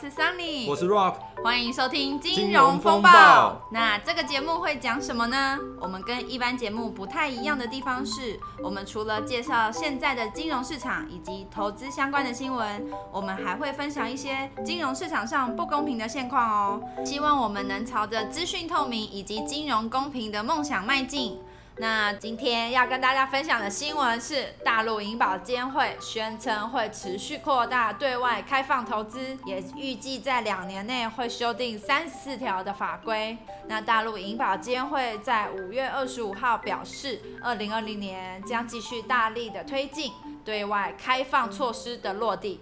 是 Sunny，我是 Rock，欢迎收听金金融风暴。融风暴那这个节目会讲什么呢？我们跟一般节目不太一样的地方是，我们除了介绍现在的金融市场以及投资相关的新闻，我们还会分享一些金融市场上不公平的现况哦。希望我们能朝着资讯透明以及金融公平的梦想迈进。那今天要跟大家分享的新闻是，大陆银保监会宣称会持续扩大对外开放投资，也预计在两年内会修订三十四条的法规。那大陆银保监会在五月二十五号表示，二零二零年将继续大力的推进对外开放措施的落地，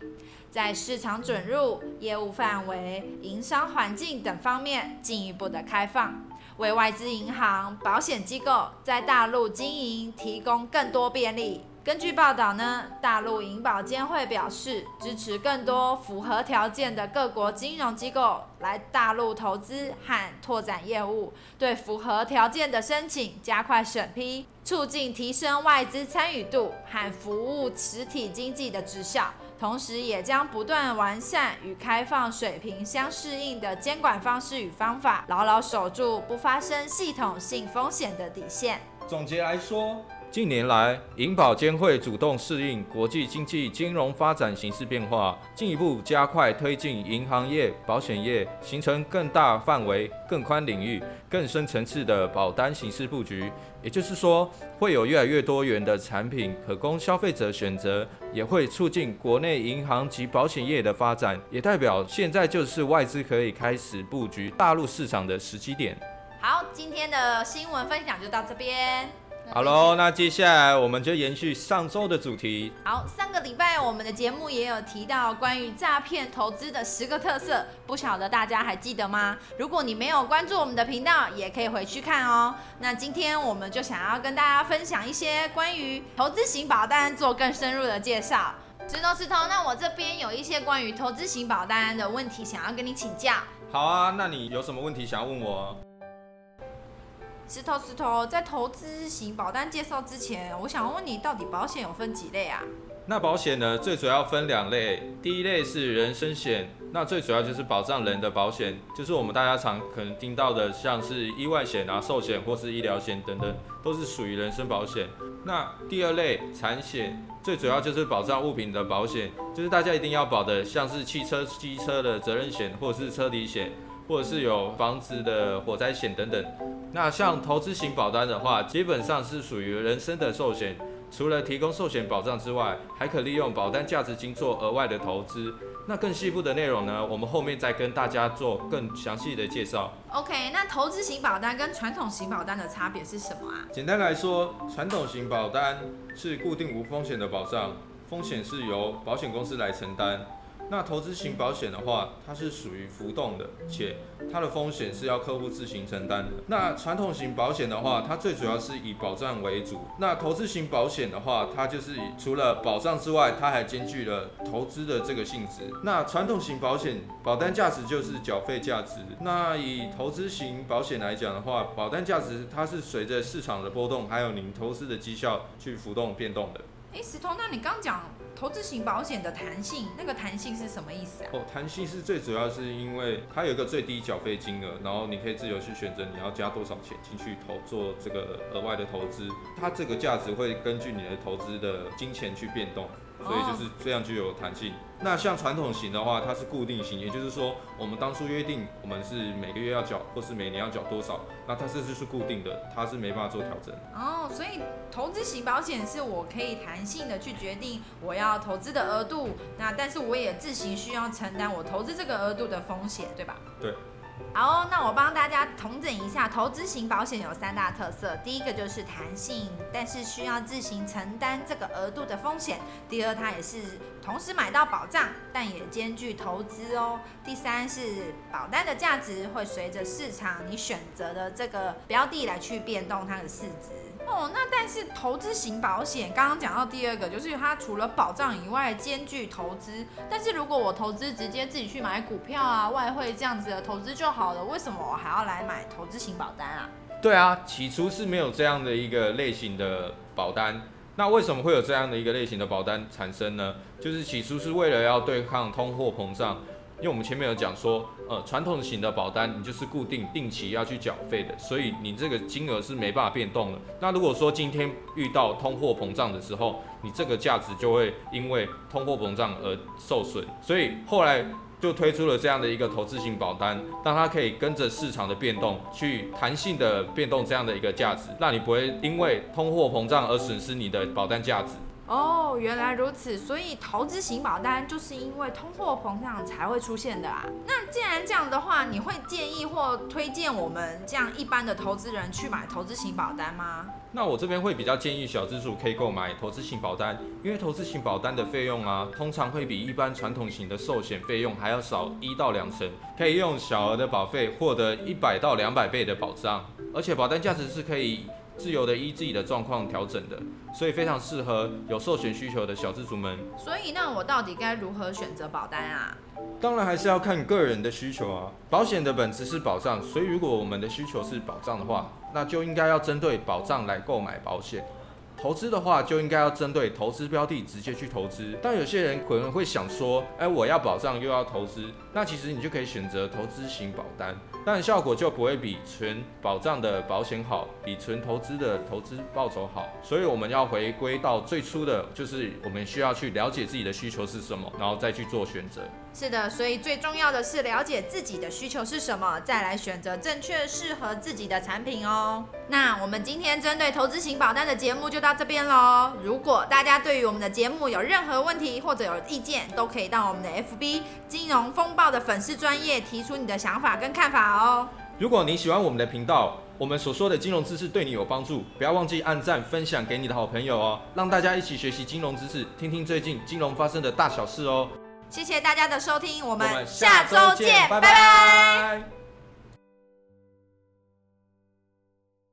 在市场准入、业务范围、营商环境等方面进一步的开放。为外资银行、保险机构在大陆经营提供更多便利。根据报道呢，大陆银保监会表示支持更多符合条件的各国金融机构来大陆投资和拓展业务，对符合条件的申请加快审批，促进提升外资参与度和服务实体经济的绩效。同时，也将不断完善与开放水平相适应的监管方式与方法，牢牢守住不发生系统性风险的底线。总结来说，近年来，银保监会主动适应国际经济金融发展形势变化，进一步加快推进银行业、保险业形成更大范围、更宽领域、更深层次的保单形式布局。也就是说，会有越来越多元的产品可供消费者选择，也会促进国内银行及保险业的发展，也代表现在就是外资可以开始布局大陆市场的时机点。好，今天的新闻分享就到这边。好喽，那接下来我们就延续上周的主题。好，上个礼拜我们的节目也有提到关于诈骗投资的十个特色，不晓得大家还记得吗？如果你没有关注我们的频道，也可以回去看哦。那今天我们就想要跟大家分享一些关于投资型保单做更深入的介绍。石头石头，那我这边有一些关于投资型保单的问题想要跟你请教。好啊，那你有什么问题想要问我？石头石头，在投资型保单介绍之前，我想问你，到底保险有分几类啊？那保险呢，最主要分两类，第一类是人身险，那最主要就是保障人的保险，就是我们大家常可能听到的，像是意外险啊、寿险或是医疗险等等，都是属于人身保险。那第二类产险，最主要就是保障物品的保险，就是大家一定要保的，像是汽车、机车的责任险，或是车底险。或者是有房子的火灾险等等。那像投资型保单的话，基本上是属于人身的寿险，除了提供寿险保障之外，还可利用保单价值金做额外的投资。那更细部的内容呢，我们后面再跟大家做更详细的介绍。OK，那投资型保单跟传统型保单的差别是什么啊？简单来说，传统型保单是固定无风险的保障，风险是由保险公司来承担。那投资型保险的话，它是属于浮动的，且它的风险是要客户自行承担的。那传统型保险的话，它最主要是以保障为主。那投资型保险的话，它就是除了保障之外，它还兼具了投资的这个性质。那传统型保险保单价值就是缴费价值。那以投资型保险来讲的话，保单价值它是随着市场的波动，还有您投资的绩效去浮动变动的。哎，石头，那你刚讲投资型保险的弹性，那个弹性是什么意思啊？哦，弹性是最主要是因为它有一个最低缴费金额，然后你可以自由去选择你要加多少钱进去投做这个额外的投资，它这个价值会根据你的投资的金钱去变动。所以就是这样就有弹性。那像传统型的话，它是固定型，也就是说，我们当初约定我们是每个月要缴，或是每年要缴多少，那它这就是固定的，它是没办法做调整。哦，所以投资型保险是我可以弹性的去决定我要投资的额度，那但是我也自行需要承担我投资这个额度的风险，对吧？对。好，那我帮大家统整一下，投资型保险有三大特色。第一个就是弹性，但是需要自行承担这个额度的风险。第二，它也是同时买到保障，但也兼具投资哦。第三是保单的价值会随着市场你选择的这个标的来去变动它的市值。哦，那但是投资型保险，刚刚讲到第二个，就是它除了保障以外，兼具投资。但是如果我投资直接自己去买股票啊、外汇这样子的投资就好了，为什么我还要来买投资型保单啊？对啊，起初是没有这样的一个类型的保单。那为什么会有这样的一个类型的保单产生呢？就是起初是为了要对抗通货膨胀。因为我们前面有讲说，呃，传统型的保单你就是固定定期要去缴费的，所以你这个金额是没办法变动的。那如果说今天遇到通货膨胀的时候，你这个价值就会因为通货膨胀而受损。所以后来就推出了这样的一个投资性保单，让它可以跟着市场的变动去弹性的变动这样的一个价值，让你不会因为通货膨胀而损失你的保单价值。哦，原来如此，所以投资型保单就是因为通货膨胀才会出现的啊。那既然这样的话，你会建议或推荐我们这样一般的投资人去买投资型保单吗？那我这边会比较建议小资族可以购买投资型保单，因为投资型保单的费用啊，通常会比一般传统型的寿险费用还要少一到两成，可以用小额的保费获得一百到两百倍的保障，而且保单价值是可以。自由的依自己的状况调整的，所以非常适合有寿险需求的小资族们。所以，那我到底该如何选择保单啊？当然还是要看个人的需求啊。保险的本质是保障，所以如果我们的需求是保障的话，那就应该要针对保障来购买保险。投资的话，就应该要针对投资标的直接去投资。但有些人可能会想说，哎，我要保障又要投资，那其实你就可以选择投资型保单，但效果就不会比纯保障的保险好，比纯投资的投资报酬好。所以我们要回归到最初的，就是我们需要去了解自己的需求是什么，然后再去做选择。是的，所以最重要的是了解自己的需求是什么，再来选择正确适合自己的产品哦。那我们今天针对投资型保单的节目就到这边喽。如果大家对于我们的节目有任何问题或者有意见，都可以到我们的 FB 金融风暴的粉丝专业提出你的想法跟看法哦。如果你喜欢我们的频道，我们所说的金融知识对你有帮助，不要忘记按赞分享给你的好朋友哦，让大家一起学习金融知识，听听最近金融发生的大小事哦。谢谢大家的收听我们下周见拜。拜。